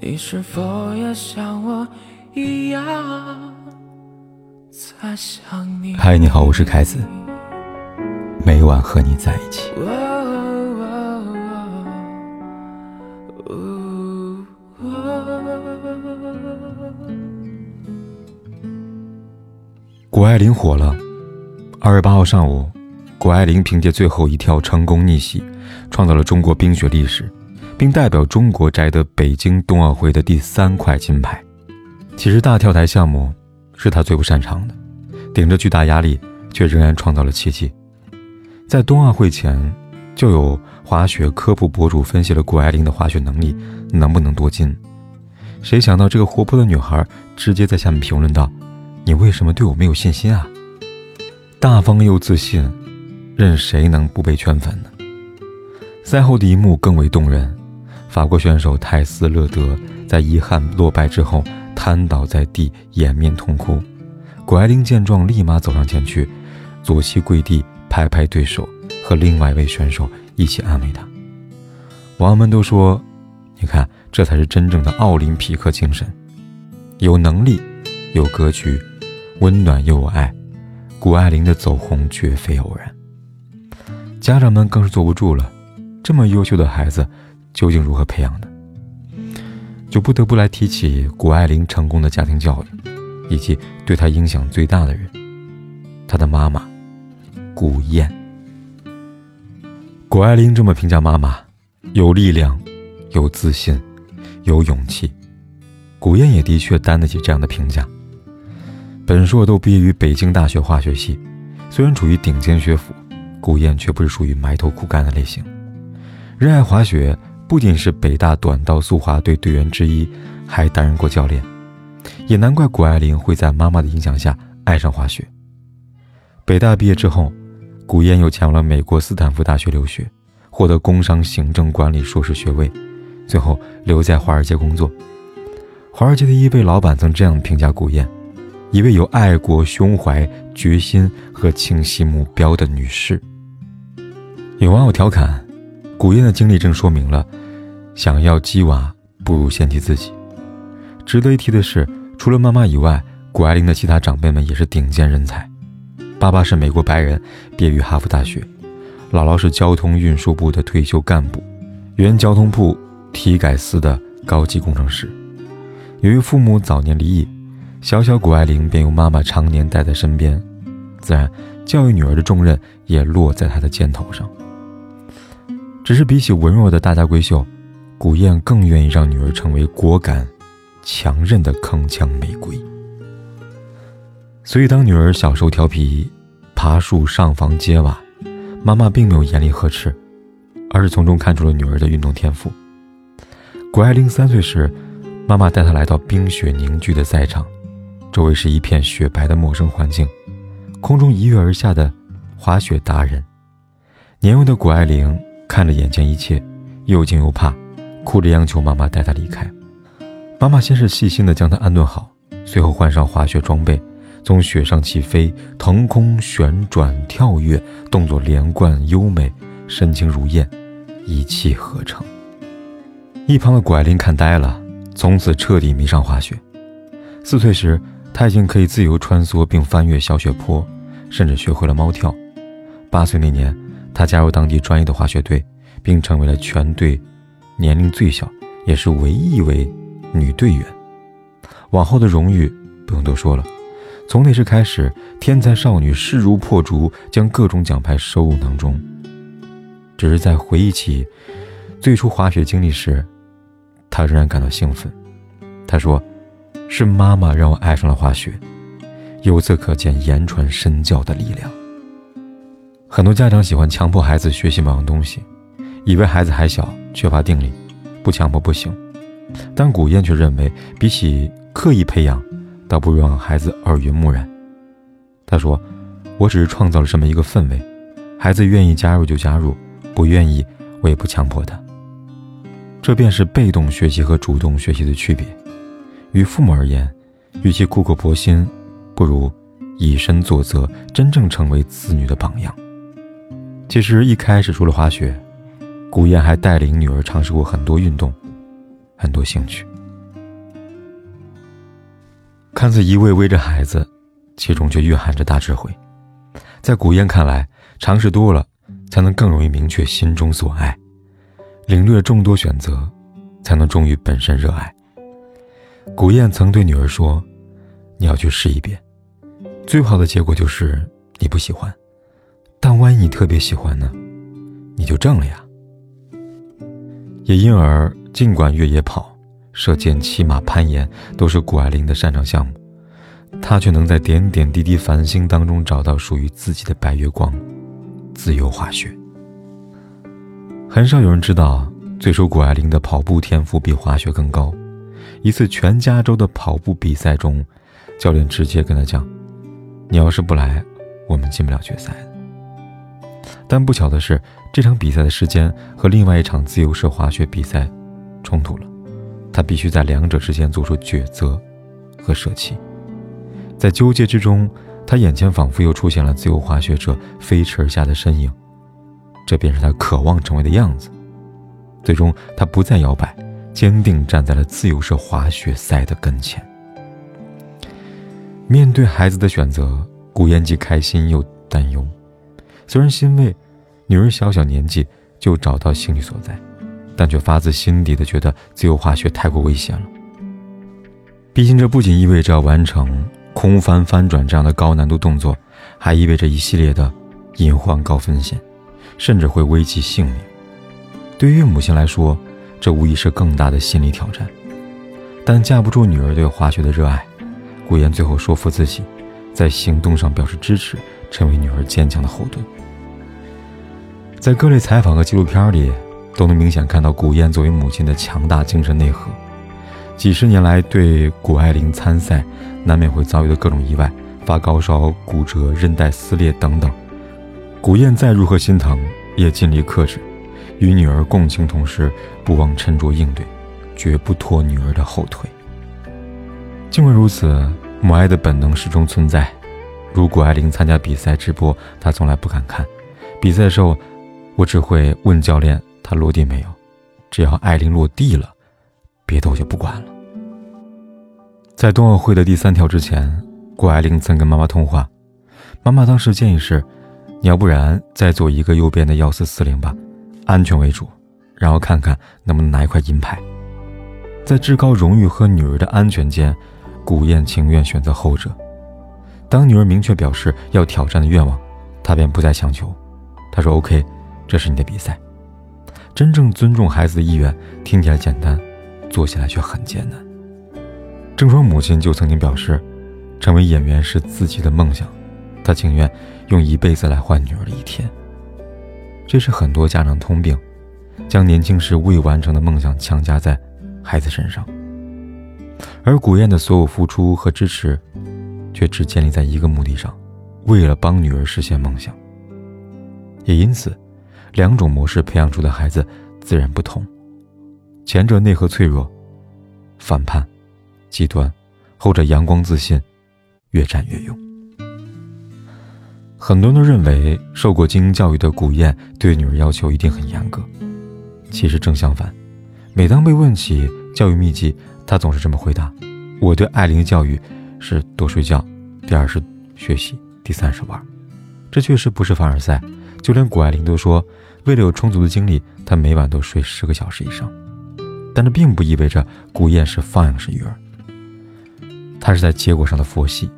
你是否也像我一样在想你？嗨，你好，我是凯子，每晚和你在一起。谷爱凌火了。二月八号上午，谷爱凌凭借最后一跳成功逆袭，创造了中国冰雪历史。并代表中国摘得北京冬奥会的第三块金牌。其实大跳台项目是他最不擅长的，顶着巨大压力，却仍然创造了奇迹。在冬奥会前，就有滑雪科普博主分析了谷爱凌的滑雪能力能不能夺金。谁想到这个活泼的女孩直接在下面评论道：“你为什么对我没有信心啊？”大方又自信，任谁能不被圈粉呢？赛后的一幕更为动人。法国选手泰斯勒德在遗憾落败之后瘫倒在地，掩面痛哭。谷爱凌见状，立马走上前去，左膝跪地，拍拍对手，和另外一位选手一起安慰他。网友们都说：“你看，这才是真正的奥林匹克精神，有能力，有格局，温暖又有爱。谷爱凌的走红绝非偶然。”家长们更是坐不住了，这么优秀的孩子。究竟如何培养的？就不得不来提起谷爱凌成功的家庭教育，以及对她影响最大的人——她的妈妈谷燕。谷爱凌这么评价妈妈：有力量，有自信，有勇气。谷燕也的确担得起这样的评价。本硕都毕业于北京大学化学系，虽然处于顶尖学府，谷燕却不是属于埋头苦干的类型，热爱滑雪。不仅是北大短道速滑队队员之一，还担任过教练，也难怪谷爱凌会在妈妈的影响下爱上滑雪。北大毕业之后，谷燕又前往了美国斯坦福大学留学，获得工商行政管理硕士学位，最后留在华尔街工作。华尔街的一位老板曾这样评价谷燕：一位有爱国胸怀、决心和清晰目标的女士。有网友调侃。古燕的经历正说明了，想要鸡娃，不如先提自己。值得一提的是，除了妈妈以外，谷爱凌的其他长辈们也是顶尖人才。爸爸是美国白人，毕业于哈佛大学；姥姥是交通运输部的退休干部，原交通部体改司的高级工程师。由于父母早年离异，小小谷爱凌便由妈妈常年带在身边，自然教育女儿的重任也落在她的肩头上。只是比起文弱的大家闺秀，古燕更愿意让女儿成为果敢、强韧的铿锵玫瑰。所以，当女儿小时候调皮、爬树、上房揭瓦，妈妈并没有严厉呵斥，而是从中看出了女儿的运动天赋。谷爱凌三岁时，妈妈带她来到冰雪凝聚的赛场，周围是一片雪白的陌生环境，空中一跃而下的滑雪达人，年幼的谷爱凌。看着眼前一切，又惊又怕，哭着央求妈妈带她离开。妈妈先是细心地将她安顿好，随后换上滑雪装备，从雪上起飞，腾空旋转跳跃，动作连贯优美，神情如燕，一气呵成。一旁的谷爱凌看呆了，从此彻底迷上滑雪。四岁时，她已经可以自由穿梭并翻越小雪坡，甚至学会了猫跳。八岁那年。她加入当地专业的滑雪队，并成为了全队年龄最小，也是唯一一位女队员。往后的荣誉不用多说了。从那时开始，天才少女势如破竹，将各种奖牌收入囊中。只是在回忆起最初滑雪经历时，她仍然感到兴奋。她说：“是妈妈让我爱上了滑雪。”由此可见，言传身教的力量。很多家长喜欢强迫孩子学习某样东西，以为孩子还小，缺乏定力，不强迫不行。但古燕却认为，比起刻意培养，倒不如让孩子耳濡目染。他说：“我只是创造了这么一个氛围，孩子愿意加入就加入，不愿意我也不强迫他。这便是被动学习和主动学习的区别。于父母而言，与其苦口婆心，不如以身作则，真正成为子女的榜样。”其实一开始除了滑雪，古燕还带领女儿尝试过很多运动，很多兴趣。看似一味为着孩子，其中却蕴含着大智慧。在古燕看来，尝试多了，才能更容易明确心中所爱；领略众多选择，才能忠于本身热爱。古燕曾对女儿说：“你要去试一遍，最好的结果就是你不喜欢。但万一你特别喜欢呢？你就挣了呀。”也因而，尽管越野跑、射箭、骑马、攀岩都是谷爱凌的擅长项目，她却能在点点滴滴繁星当中找到属于自己的白月光——自由滑雪。很少有人知道，最初谷爱凌的跑步天赋比滑雪更高。一次全加州的跑步比赛中，教练直接跟他讲：“你要是不来，我们进不了决赛。”但不巧的是，这场比赛的时间和另外一场自由式滑雪比赛冲突了，他必须在两者之间做出抉择和舍弃。在纠结之中，他眼前仿佛又出现了自由滑雪者飞驰而下的身影，这便是他渴望成为的样子。最终，他不再摇摆，坚定站在了自由式滑雪赛的跟前。面对孩子的选择，古燕既开心又担忧。虽然欣慰，女儿小小年纪就找到兴趣所在，但却发自心底的觉得自由滑雪太过危险了。毕竟这不仅意味着要完成空翻、翻转这样的高难度动作，还意味着一系列的隐患、高风险，甚至会危及性命。对于母亲来说，这无疑是更大的心理挑战。但架不住女儿对滑雪的热爱，顾言最后说服自己，在行动上表示支持，成为女儿坚强的后盾。在各类采访和纪录片里，都能明显看到古燕作为母亲的强大精神内核。几十年来，对谷爱凌参赛难免会遭遇的各种意外，发高烧、骨折、韧带撕裂等等，古燕再如何心疼，也尽力克制，与女儿共情，同时不忘沉着应对，绝不拖女儿的后腿。尽管如此，母爱的本能始终存在。如谷爱凌参加比赛直播，她从来不敢看。比赛的时候。我只会问教练他落地没有，只要艾琳落地了，别的我就不管了。在冬奥会的第三跳之前，谷爱凌曾跟妈妈通话，妈妈当时建议是，你要不然再做一个右边的幺四四零吧，安全为主，然后看看能不能拿一块银牌。在至高荣誉和女儿的安全间，古燕情愿选择后者。当女儿明确表示要挑战的愿望，他便不再强求，他说 OK。这是你的比赛，真正尊重孩子的意愿，听起来简单，做起来却很艰难。郑爽母亲就曾经表示，成为演员是自己的梦想，她情愿用一辈子来换女儿的一天。这是很多家长通病，将年轻时未完成的梦想强加在孩子身上。而古燕的所有付出和支持，却只建立在一个目的上，为了帮女儿实现梦想。也因此。两种模式培养出的孩子自然不同，前者内核脆弱、反叛、极端，后者阳光自信、越战越勇。很多人都认为受过精英教育的古燕对女儿要求一定很严格，其实正相反。每当被问起教育秘籍，她总是这么回答：“我对艾琳的教育是多睡觉，第二是学习，第三是玩。”这确实不是凡尔赛。就连谷爱凌都说，为了有充足的精力，她每晚都睡十个小时以上。但这并不意味着古燕是放养式育儿，她是在结果上的佛系，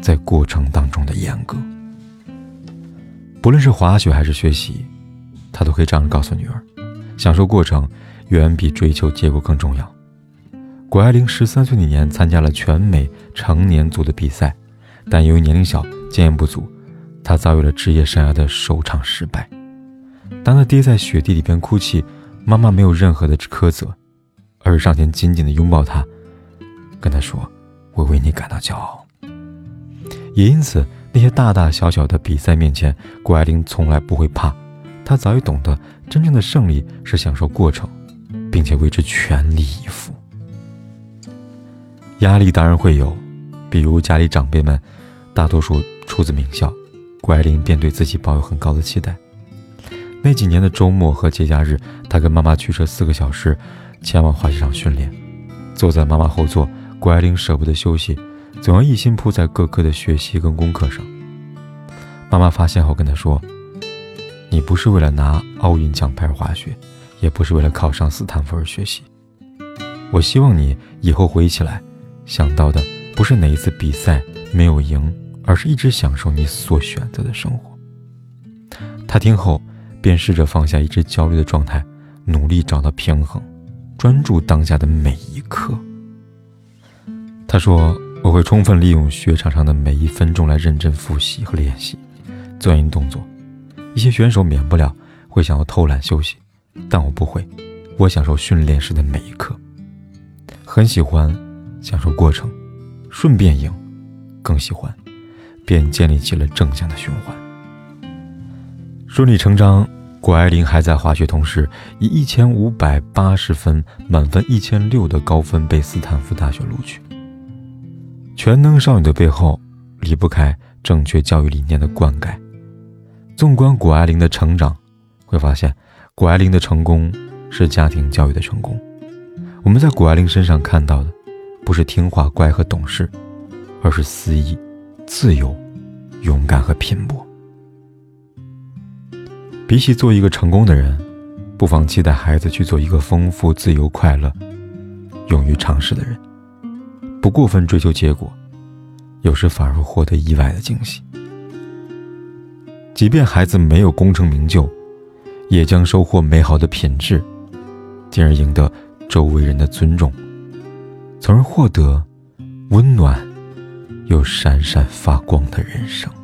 在过程当中的严格。不论是滑雪还是学习，她都可以这样告诉女儿：享受过程远比追求结果更重要。谷爱凌十三岁那年参加了全美成年组的比赛，但由于年龄小，经验不足。他遭遇了职业生涯的首场失败。当他跌在雪地里边哭泣，妈妈没有任何的苛责，而是上前紧紧的拥抱他，跟他说：“我为你感到骄傲。”也因此，那些大大小小的比赛面前，谷爱凌从来不会怕。她早已懂得，真正的胜利是享受过程，并且为之全力以赴。压力当然会有，比如家里长辈们大多数出自名校。谷爱凌便对自己抱有很高的期待。那几年的周末和节假日，她跟妈妈驱车四个小时前往滑雪场训练。坐在妈妈后座，谷爱凌舍不得休息，总要一心扑在各科的学习跟功课上。妈妈发现后跟他说：“你不是为了拿奥运奖牌而滑雪，也不是为了考上斯坦福而学习。我希望你以后回忆起来，想到的不是哪一次比赛没有赢，而是一直享受你所选择的生活。”他听后，便试着放下一直焦虑的状态，努力找到平衡，专注当下的每一刻。他说：“我会充分利用雪场上的每一分钟来认真复习和练习，钻研动作。一些选手免不了会想要偷懒休息，但我不会，我享受训练时的每一刻，很喜欢享受过程，顺便赢，更喜欢，便建立起了正向的循环。顺理成章，谷爱凌还在滑雪同时，以一千五百八十分满分一千六的高分被斯坦福大学录取。全能少女的背后，离不开正确教育理念的灌溉。纵观谷爱凌的成长，会发现，谷爱凌的成功是家庭教育的成功。我们在谷爱凌身上看到的，不是听话乖和懂事，而是肆意、自由、勇敢和拼搏。比起做一个成功的人，不妨期待孩子去做一个丰富、自由、快乐、勇于尝试的人。不过分追求结果，有时反而获得意外的惊喜。即便孩子没有功成名就，也将收获美好的品质，进而赢得周围人的尊重，从而获得温暖有闪闪发光的人生。